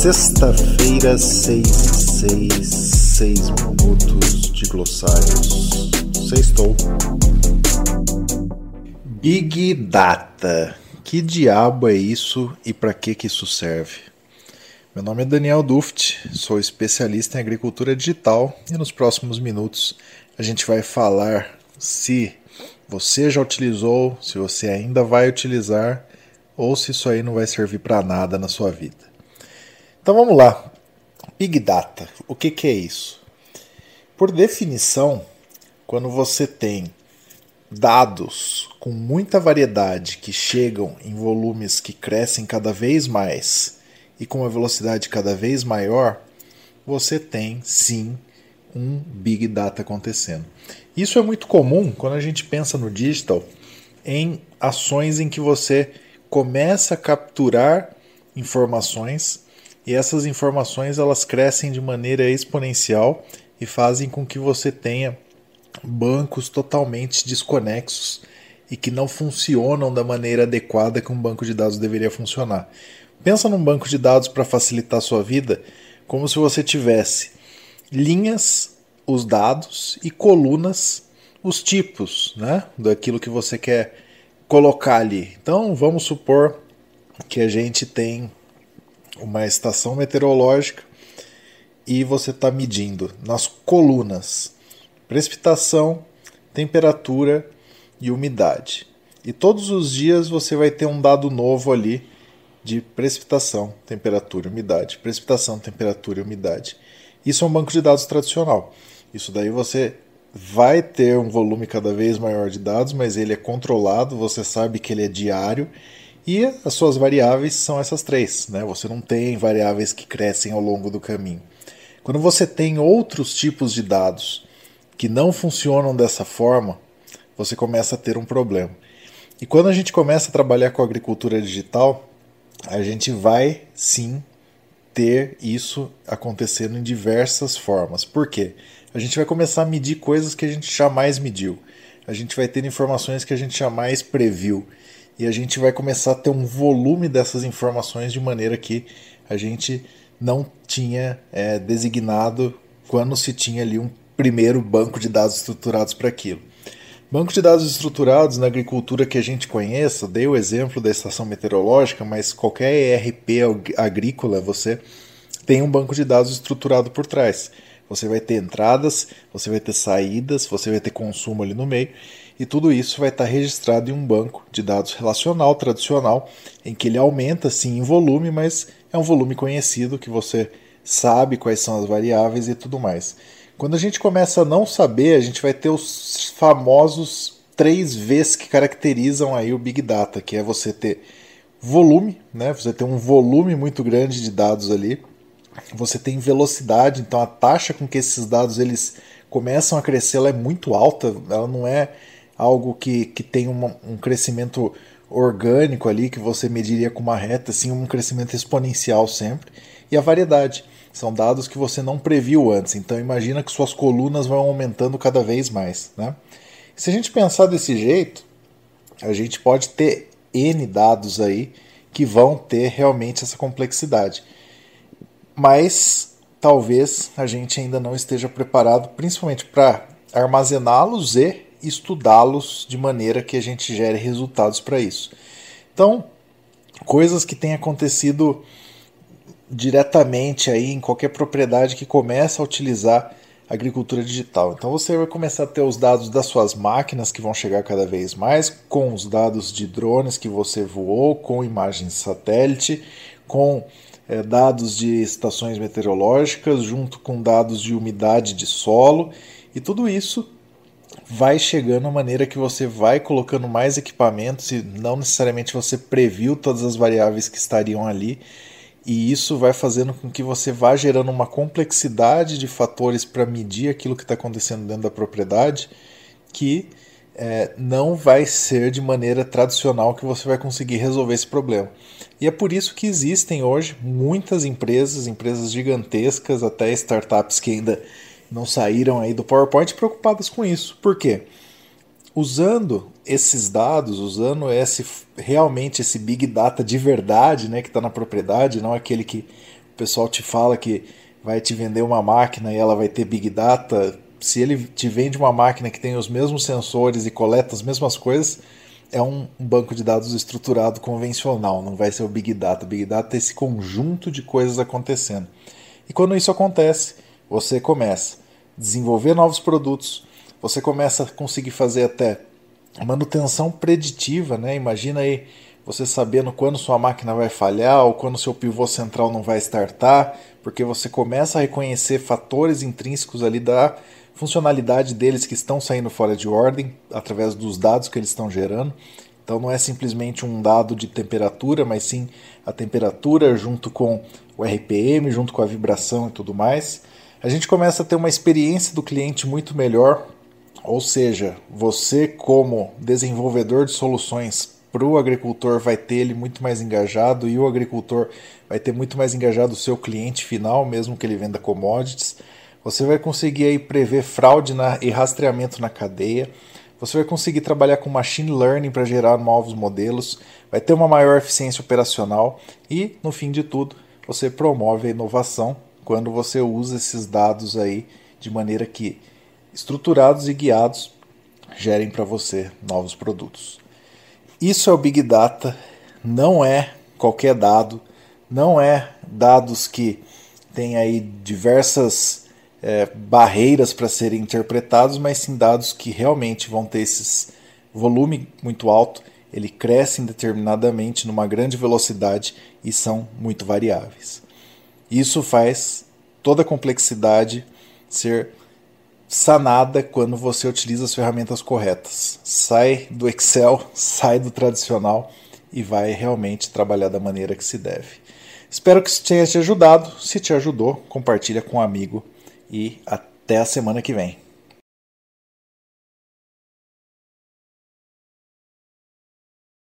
Sexta-feira, 6 6, 6 minutos de glossários. Sextou. Big Data. Que diabo é isso e para que que isso serve? Meu nome é Daniel Duft, sou especialista em agricultura digital e nos próximos minutos a gente vai falar se você já utilizou, se você ainda vai utilizar ou se isso aí não vai servir para nada na sua vida. Então vamos lá. Big Data. O que, que é isso? Por definição, quando você tem dados com muita variedade que chegam em volumes que crescem cada vez mais e com uma velocidade cada vez maior, você tem sim um Big Data acontecendo. Isso é muito comum quando a gente pensa no digital em ações em que você começa a capturar informações e essas informações elas crescem de maneira exponencial e fazem com que você tenha bancos totalmente desconexos e que não funcionam da maneira adequada que um banco de dados deveria funcionar. Pensa num banco de dados para facilitar a sua vida, como se você tivesse linhas, os dados e colunas, os tipos, né, daquilo que você quer colocar ali. Então, vamos supor que a gente tem uma estação meteorológica e você está medindo nas colunas precipitação, temperatura e umidade. E todos os dias você vai ter um dado novo ali de precipitação, temperatura e umidade. Precipitação, temperatura e umidade. Isso é um banco de dados tradicional. Isso daí você vai ter um volume cada vez maior de dados, mas ele é controlado, você sabe que ele é diário e as suas variáveis são essas três, né? Você não tem variáveis que crescem ao longo do caminho. Quando você tem outros tipos de dados que não funcionam dessa forma, você começa a ter um problema. E quando a gente começa a trabalhar com agricultura digital, a gente vai sim ter isso acontecendo em diversas formas. Por quê? A gente vai começar a medir coisas que a gente jamais mediu. A gente vai ter informações que a gente jamais previu e a gente vai começar a ter um volume dessas informações de maneira que a gente não tinha é, designado quando se tinha ali um primeiro banco de dados estruturados para aquilo. Banco de dados estruturados na agricultura que a gente conheça, dei o exemplo da estação meteorológica, mas qualquer ERP agrícola você tem um banco de dados estruturado por trás. Você vai ter entradas, você vai ter saídas, você vai ter consumo ali no meio, e tudo isso vai estar registrado em um banco de dados relacional tradicional, em que ele aumenta sim em volume, mas é um volume conhecido que você sabe quais são as variáveis e tudo mais. Quando a gente começa a não saber, a gente vai ter os famosos três Vs que caracterizam aí o Big Data, que é você ter volume, né? Você ter um volume muito grande de dados ali. Você tem velocidade, então a taxa com que esses dados eles começam a crescer ela é muito alta, ela não é algo que, que tem uma, um crescimento orgânico ali, que você mediria com uma reta, assim, um crescimento exponencial sempre. E a variedade. São dados que você não previu antes. Então imagina que suas colunas vão aumentando cada vez mais. Né? Se a gente pensar desse jeito, a gente pode ter N dados aí que vão ter realmente essa complexidade. Mas talvez a gente ainda não esteja preparado, principalmente para armazená-los e estudá-los de maneira que a gente gere resultados para isso. Então, coisas que têm acontecido diretamente aí em qualquer propriedade que começa a utilizar agricultura digital. Então você vai começar a ter os dados das suas máquinas que vão chegar cada vez mais, com os dados de drones que você voou, com imagens satélite, com é, dados de estações meteorológicas, junto com dados de umidade de solo, e tudo isso vai chegando a maneira que você vai colocando mais equipamentos e não necessariamente você previu todas as variáveis que estariam ali. E isso vai fazendo com que você vá gerando uma complexidade de fatores para medir aquilo que está acontecendo dentro da propriedade que é, não vai ser de maneira tradicional que você vai conseguir resolver esse problema. E é por isso que existem hoje muitas empresas, empresas gigantescas, até startups que ainda não saíram aí do PowerPoint preocupadas com isso. Por quê? Usando esses dados, usando esse realmente esse big data de verdade, né, que está na propriedade, não aquele que pessoal te fala que vai te vender uma máquina e ela vai ter Big Data, se ele te vende uma máquina que tem os mesmos sensores e coleta as mesmas coisas, é um banco de dados estruturado convencional, não vai ser o Big Data. O Big Data é esse conjunto de coisas acontecendo. E quando isso acontece, você começa a desenvolver novos produtos, você começa a conseguir fazer até manutenção preditiva, né? Imagina aí você sabendo quando sua máquina vai falhar ou quando seu pivô central não vai startar, porque você começa a reconhecer fatores intrínsecos ali da funcionalidade deles que estão saindo fora de ordem através dos dados que eles estão gerando. Então não é simplesmente um dado de temperatura, mas sim a temperatura junto com o RPM, junto com a vibração e tudo mais. A gente começa a ter uma experiência do cliente muito melhor, ou seja, você como desenvolvedor de soluções para o agricultor vai ter ele muito mais engajado e o agricultor vai ter muito mais engajado o seu cliente final, mesmo que ele venda commodities. Você vai conseguir aí prever fraude na, e rastreamento na cadeia. Você vai conseguir trabalhar com machine learning para gerar novos modelos, vai ter uma maior eficiência operacional e, no fim de tudo, você promove a inovação quando você usa esses dados aí de maneira que estruturados e guiados gerem para você novos produtos. Isso é o Big Data, não é qualquer dado, não é dados que têm aí diversas é, barreiras para serem interpretados, mas sim dados que realmente vão ter esse volume muito alto, ele cresce indeterminadamente numa grande velocidade e são muito variáveis. Isso faz toda a complexidade ser sanada quando você utiliza as ferramentas corretas. Sai do Excel, sai do tradicional e vai realmente trabalhar da maneira que se deve. Espero que isso tenha te ajudado. Se te ajudou, compartilha com um amigo e até a semana que vem.